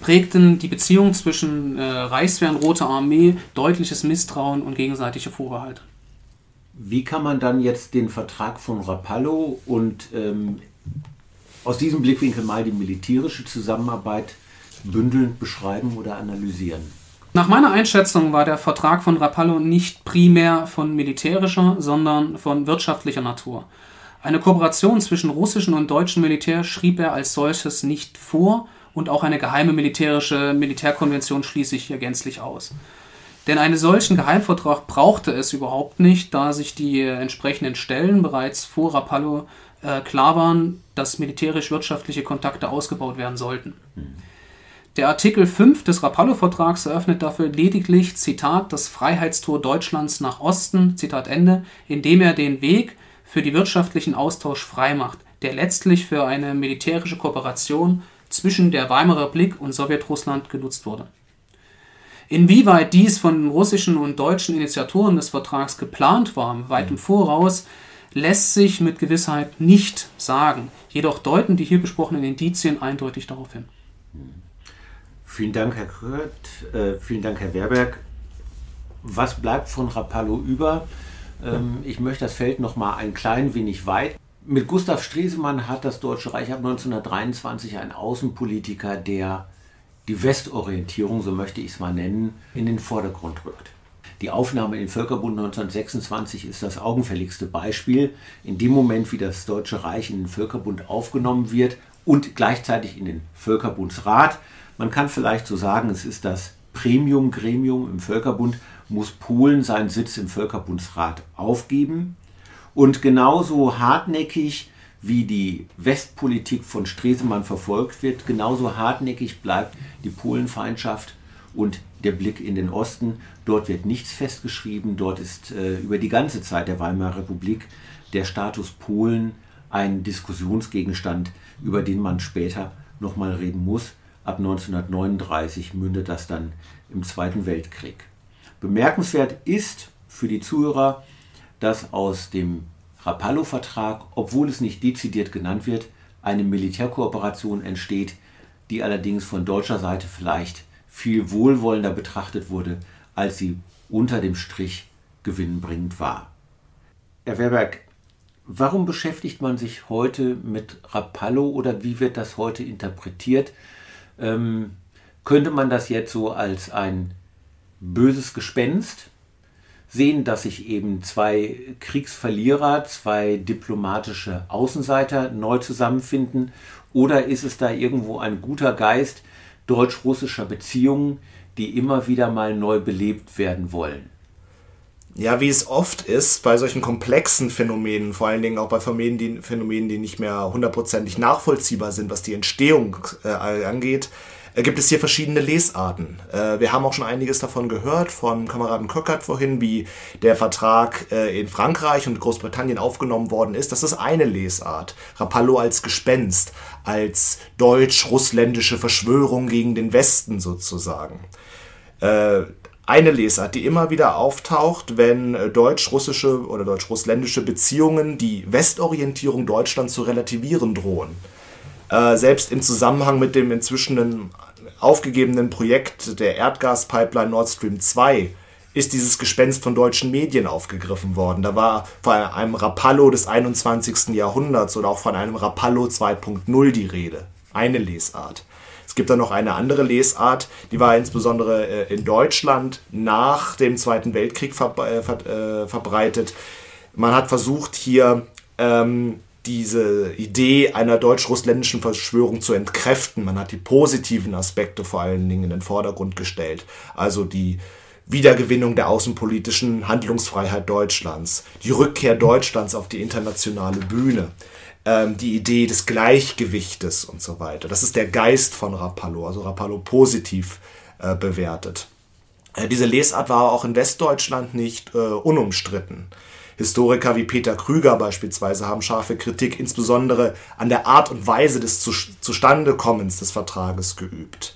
prägten die Beziehungen zwischen äh, Reichswehr und Rote Armee deutliches Misstrauen und gegenseitige Vorbehalte. Wie kann man dann jetzt den Vertrag von Rapallo und ähm, aus diesem Blickwinkel mal die militärische Zusammenarbeit bündelnd beschreiben oder analysieren? Nach meiner Einschätzung war der Vertrag von Rapallo nicht primär von militärischer, sondern von wirtschaftlicher Natur. Eine Kooperation zwischen russischem und deutschem Militär schrieb er als solches nicht vor und auch eine geheime militärische Militärkonvention schließe ich hier gänzlich aus. Denn einen solchen Geheimvertrag brauchte es überhaupt nicht, da sich die entsprechenden Stellen bereits vor Rapallo äh, klar waren, dass militärisch-wirtschaftliche Kontakte ausgebaut werden sollten. Der Artikel 5 des Rapallo-Vertrags eröffnet dafür lediglich, Zitat, das Freiheitstor Deutschlands nach Osten, Zitat Ende, indem er den Weg für die wirtschaftlichen Austausch freimacht, der letztlich für eine militärische Kooperation zwischen der Weimarer Republik und Sowjetrussland genutzt wurde. Inwieweit dies von den russischen und deutschen Initiatoren des Vertrags geplant war, weit im Voraus, lässt sich mit Gewissheit nicht sagen. Jedoch deuten die hier besprochenen Indizien eindeutig darauf hin. Vielen Dank, Herr Kurt. Äh, vielen Dank, Herr Werberg. Was bleibt von Rapallo über? Ähm, ich möchte das Feld noch mal ein klein wenig weit. Mit Gustav Stresemann hat das Deutsche Reich ab 1923 einen Außenpolitiker, der die Westorientierung, so möchte ich es mal nennen, in den Vordergrund rückt. Die Aufnahme in den Völkerbund 1926 ist das augenfälligste Beispiel. In dem Moment, wie das Deutsche Reich in den Völkerbund aufgenommen wird und gleichzeitig in den Völkerbundsrat, man kann vielleicht so sagen, es ist das Premium-Gremium im Völkerbund, muss Polen seinen Sitz im Völkerbundsrat aufgeben. Und genauso hartnäckig wie die Westpolitik von Stresemann verfolgt wird, genauso hartnäckig bleibt die Polenfeindschaft und der Blick in den Osten. Dort wird nichts festgeschrieben, dort ist äh, über die ganze Zeit der Weimarer Republik der Status Polen ein Diskussionsgegenstand, über den man später nochmal reden muss. Ab 1939 mündet das dann im Zweiten Weltkrieg. Bemerkenswert ist für die Zuhörer, dass aus dem Rapallo-Vertrag, obwohl es nicht dezidiert genannt wird, eine Militärkooperation entsteht, die allerdings von deutscher Seite vielleicht viel wohlwollender betrachtet wurde, als sie unter dem Strich gewinnbringend war. Herr Werberg, warum beschäftigt man sich heute mit Rapallo oder wie wird das heute interpretiert? Ähm, könnte man das jetzt so als ein böses Gespenst sehen, dass sich eben zwei Kriegsverlierer, zwei diplomatische Außenseiter neu zusammenfinden? Oder ist es da irgendwo ein guter Geist deutsch-russischer Beziehungen, die immer wieder mal neu belebt werden wollen? Ja, wie es oft ist bei solchen komplexen Phänomenen, vor allen Dingen auch bei Phänomenen, die, Phänomenen, die nicht mehr hundertprozentig nachvollziehbar sind, was die Entstehung äh, angeht, äh, gibt es hier verschiedene Lesarten. Äh, wir haben auch schon einiges davon gehört vom Kameraden Köckert vorhin, wie der Vertrag äh, in Frankreich und Großbritannien aufgenommen worden ist. Das ist eine Lesart. Rapallo als Gespenst, als deutsch-russländische Verschwörung gegen den Westen sozusagen. Eine Lesart, die immer wieder auftaucht, wenn deutsch-russische oder deutsch-russländische Beziehungen die Westorientierung Deutschlands zu relativieren drohen. Äh, selbst im Zusammenhang mit dem inzwischen aufgegebenen Projekt der Erdgaspipeline Nord Stream 2 ist dieses Gespenst von deutschen Medien aufgegriffen worden. Da war von einem Rapallo des 21. Jahrhunderts oder auch von einem Rapallo 2.0 die Rede. Eine Lesart. Es gibt dann noch eine andere Lesart, die war insbesondere äh, in Deutschland nach dem Zweiten Weltkrieg äh, verbreitet. Man hat versucht, hier ähm, diese Idee einer deutsch-russländischen Verschwörung zu entkräften. Man hat die positiven Aspekte vor allen Dingen in den Vordergrund gestellt. Also die Wiedergewinnung der außenpolitischen Handlungsfreiheit Deutschlands, die Rückkehr Deutschlands auf die internationale Bühne, ähm, die Idee des Gleichgewichtes und so weiter. Das ist der Geist von Rapallo, also Rapallo positiv äh, bewertet. Äh, diese Lesart war auch in Westdeutschland nicht äh, unumstritten. Historiker wie Peter Krüger beispielsweise haben scharfe Kritik insbesondere an der Art und Weise des Zustandekommens des Vertrages geübt.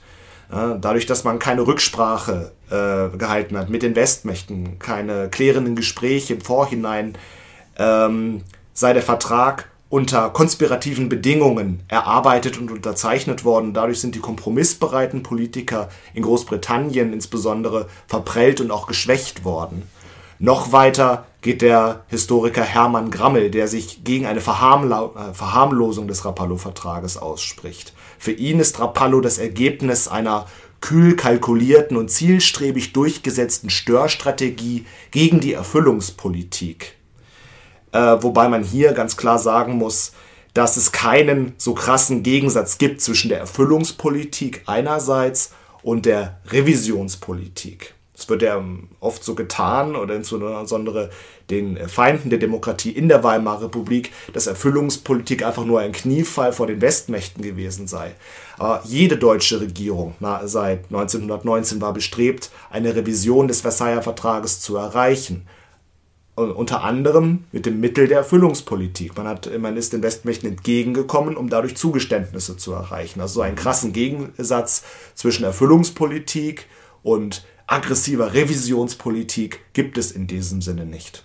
Dadurch, dass man keine Rücksprache äh, gehalten hat mit den Westmächten, keine klärenden Gespräche im Vorhinein, ähm, sei der Vertrag unter konspirativen Bedingungen erarbeitet und unterzeichnet worden. Dadurch sind die kompromissbereiten Politiker in Großbritannien insbesondere verprellt und auch geschwächt worden. Noch weiter geht der Historiker Hermann Grammel, der sich gegen eine Verharmlo äh, Verharmlosung des Rapallo-Vertrages ausspricht. Für ihn ist Rapallo das Ergebnis einer kühl kalkulierten und zielstrebig durchgesetzten Störstrategie gegen die Erfüllungspolitik. Äh, wobei man hier ganz klar sagen muss, dass es keinen so krassen Gegensatz gibt zwischen der Erfüllungspolitik einerseits und der Revisionspolitik. Es wird ja oft so getan, oder insbesondere den Feinden der Demokratie in der Weimarer Republik, dass Erfüllungspolitik einfach nur ein Kniefall vor den Westmächten gewesen sei. Aber jede deutsche Regierung na, seit 1919 war bestrebt, eine Revision des Versailler Vertrages zu erreichen. Und unter anderem mit dem Mittel der Erfüllungspolitik. Man, hat, man ist den Westmächten entgegengekommen, um dadurch Zugeständnisse zu erreichen. Also so einen krassen Gegensatz zwischen Erfüllungspolitik und aggressiver Revisionspolitik gibt es in diesem Sinne nicht.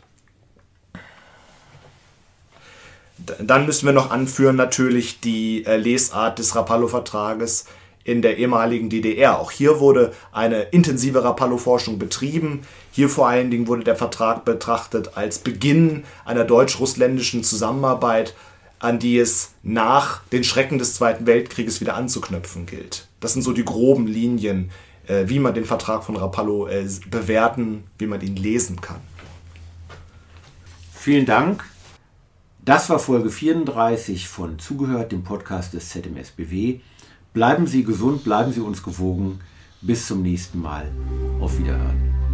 Dann müssen wir noch anführen natürlich die äh, Lesart des Rapallo-Vertrages in der ehemaligen DDR. Auch hier wurde eine intensive Rapallo-Forschung betrieben. Hier vor allen Dingen wurde der Vertrag betrachtet als Beginn einer deutsch-russländischen Zusammenarbeit, an die es nach den Schrecken des Zweiten Weltkrieges wieder anzuknüpfen gilt. Das sind so die groben Linien, äh, wie man den Vertrag von Rapallo äh, bewerten, wie man ihn lesen kann. Vielen Dank. Das war Folge 34 von Zugehört, dem Podcast des ZMSBW. Bleiben Sie gesund, bleiben Sie uns gewogen. Bis zum nächsten Mal. Auf Wiederhören.